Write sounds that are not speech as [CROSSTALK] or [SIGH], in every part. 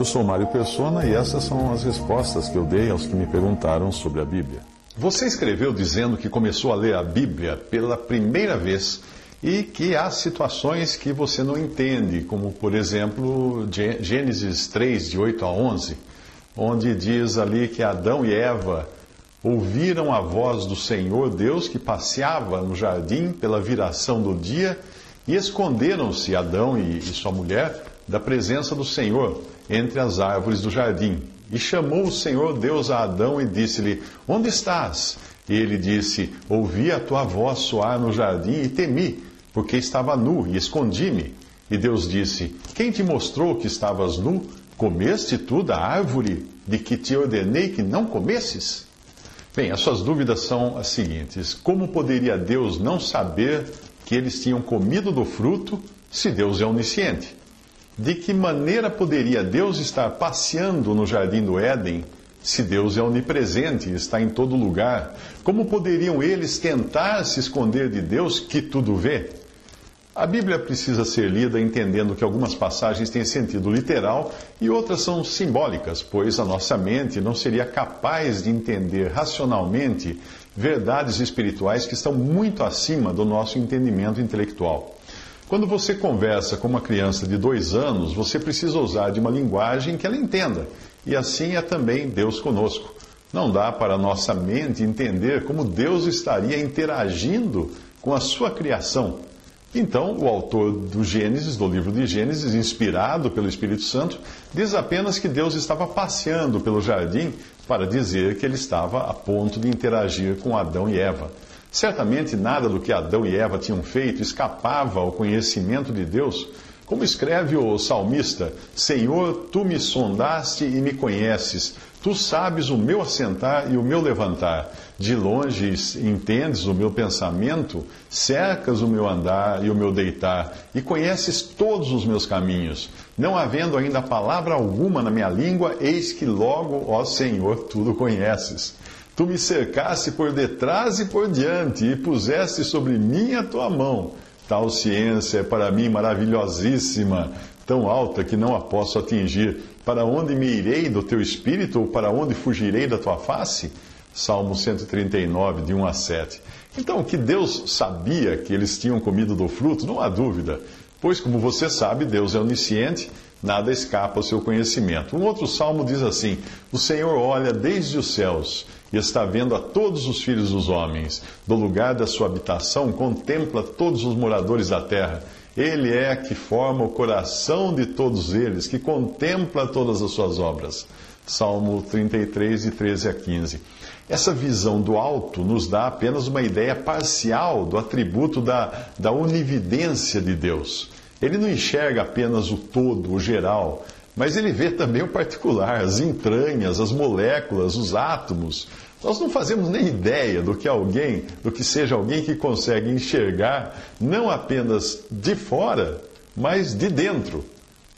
Eu sou Mário Persona e essas são as respostas que eu dei aos que me perguntaram sobre a Bíblia. Você escreveu dizendo que começou a ler a Bíblia pela primeira vez e que há situações que você não entende, como por exemplo Gênesis 3, de 8 a 11, onde diz ali que Adão e Eva ouviram a voz do Senhor Deus que passeava no jardim pela viração do dia e esconderam-se Adão e, e sua mulher da presença do Senhor entre as árvores do jardim. E chamou o Senhor Deus a Adão e disse-lhe: Onde estás? E ele disse: Ouvi a tua voz soar no jardim e temi, porque estava nu e escondi-me. E Deus disse: Quem te mostrou que estavas nu? Comeste tu da árvore de que te ordenei que não comesses? Bem, as suas dúvidas são as seguintes: como poderia Deus não saber que eles tinham comido do fruto se Deus é onisciente? De que maneira poderia Deus estar passeando no jardim do Éden se Deus é onipresente e está em todo lugar? Como poderiam eles tentar se esconder de Deus que tudo vê? A Bíblia precisa ser lida entendendo que algumas passagens têm sentido literal e outras são simbólicas, pois a nossa mente não seria capaz de entender racionalmente verdades espirituais que estão muito acima do nosso entendimento intelectual. Quando você conversa com uma criança de dois anos, você precisa usar de uma linguagem que ela entenda, e assim é também Deus conosco. Não dá para nossa mente entender como Deus estaria interagindo com a sua criação então, o autor do Gênesis, do livro de Gênesis, inspirado pelo Espírito Santo, diz apenas que Deus estava passeando pelo jardim para dizer que ele estava a ponto de interagir com Adão e Eva. Certamente nada do que Adão e Eva tinham feito escapava ao conhecimento de Deus. Como escreve o salmista: Senhor, tu me sondaste e me conheces. Tu sabes o meu assentar e o meu levantar. De longe entendes o meu pensamento, cercas o meu andar e o meu deitar, e conheces todos os meus caminhos. Não havendo ainda palavra alguma na minha língua, eis que logo, ó Senhor, tudo conheces. Tu me cercaste por detrás e por diante, e puseste sobre mim a tua mão. Tal ciência é para mim maravilhosíssima tão alta que não a posso atingir. Para onde me irei do teu espírito, ou para onde fugirei da tua face? Salmo 139, de 1 a 7. Então, que Deus sabia que eles tinham comido do fruto, não há dúvida, pois, como você sabe, Deus é onisciente, nada escapa ao seu conhecimento. Um outro salmo diz assim: O Senhor olha desde os céus e está vendo a todos os filhos dos homens. Do lugar da sua habitação, contempla todos os moradores da terra ele é que forma o coração de todos eles, que contempla todas as suas obras. Salmo 33, de 13 a 15. Essa visão do alto nos dá apenas uma ideia parcial do atributo da, da onividência de Deus. Ele não enxerga apenas o todo, o geral, mas ele vê também o particular, as entranhas, as moléculas, os átomos, nós não fazemos nem ideia do que alguém, do que seja alguém que consegue enxergar não apenas de fora, mas de dentro.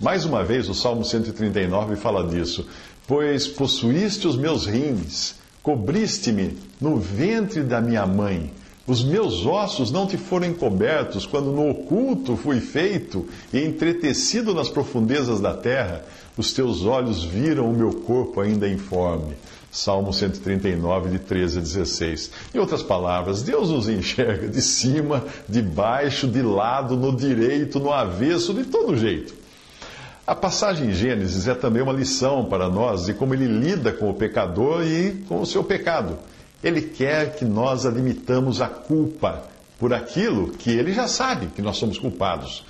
Mais uma vez, o Salmo 139 fala disso. Pois possuíste os meus rins, cobriste-me no ventre da minha mãe. Os meus ossos não te foram encobertos quando no oculto fui feito e entretecido nas profundezas da terra. Os teus olhos viram o meu corpo ainda informe. Salmo 139, de 13 a 16. Em outras palavras, Deus nos enxerga de cima, de baixo, de lado, no direito, no avesso, de todo jeito. A passagem em Gênesis é também uma lição para nós de como ele lida com o pecador e com o seu pecado. Ele quer que nós admitamos a culpa por aquilo que ele já sabe que nós somos culpados.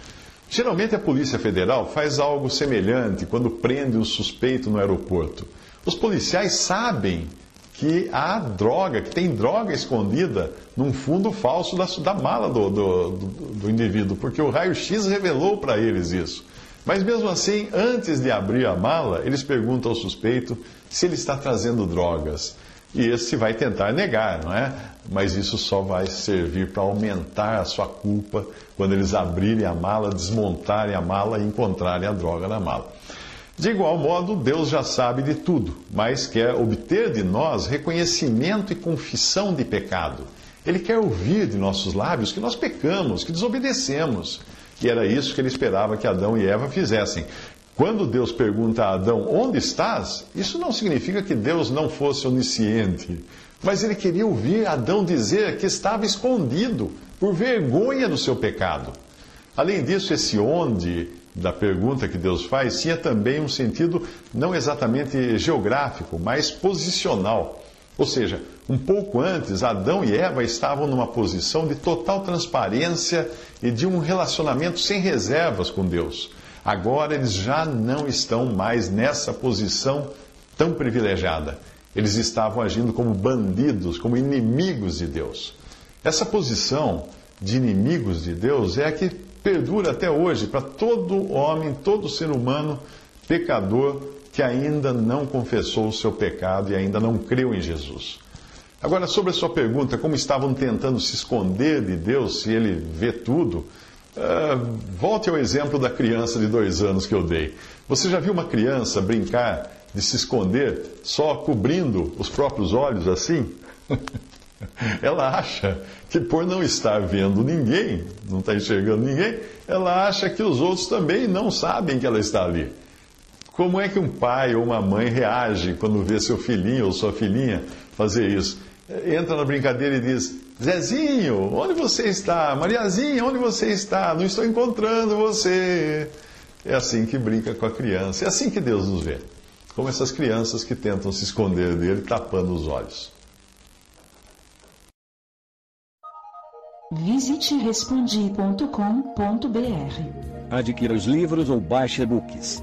Geralmente a Polícia Federal faz algo semelhante quando prende um suspeito no aeroporto. Os policiais sabem que há droga, que tem droga escondida num fundo falso da, da mala do, do, do, do indivíduo, porque o raio-x revelou para eles isso. Mas mesmo assim, antes de abrir a mala, eles perguntam ao suspeito se ele está trazendo drogas. E esse vai tentar negar, não é? Mas isso só vai servir para aumentar a sua culpa quando eles abrirem a mala, desmontarem a mala e encontrarem a droga na mala. De igual modo, Deus já sabe de tudo, mas quer obter de nós reconhecimento e confissão de pecado. Ele quer ouvir de nossos lábios que nós pecamos, que desobedecemos. E era isso que ele esperava que Adão e Eva fizessem. Quando Deus pergunta a Adão, onde estás? Isso não significa que Deus não fosse onisciente, mas ele queria ouvir Adão dizer que estava escondido por vergonha do seu pecado. Além disso, esse onde da pergunta que Deus faz tinha também um sentido não exatamente geográfico, mas posicional. Ou seja, um pouco antes, Adão e Eva estavam numa posição de total transparência e de um relacionamento sem reservas com Deus. Agora eles já não estão mais nessa posição tão privilegiada. Eles estavam agindo como bandidos, como inimigos de Deus. Essa posição de inimigos de Deus é a que perdura até hoje para todo homem, todo ser humano pecador que ainda não confessou o seu pecado e ainda não creu em Jesus. Agora, sobre a sua pergunta, como estavam tentando se esconder de Deus se ele vê tudo, uh, volte ao exemplo da criança de dois anos que eu dei. Você já viu uma criança brincar de se esconder só cobrindo os próprios olhos assim? [LAUGHS] Ela acha que por não estar vendo ninguém, não está enxergando ninguém, ela acha que os outros também não sabem que ela está ali. Como é que um pai ou uma mãe reage quando vê seu filhinho ou sua filhinha fazer isso? Entra na brincadeira e diz: Zezinho, onde você está? Mariazinha, onde você está? Não estou encontrando você. É assim que brinca com a criança. É assim que Deus nos vê. Como essas crianças que tentam se esconder dele tapando os olhos. Visite respondi.com.br. Adquira os livros ou baixe e-books.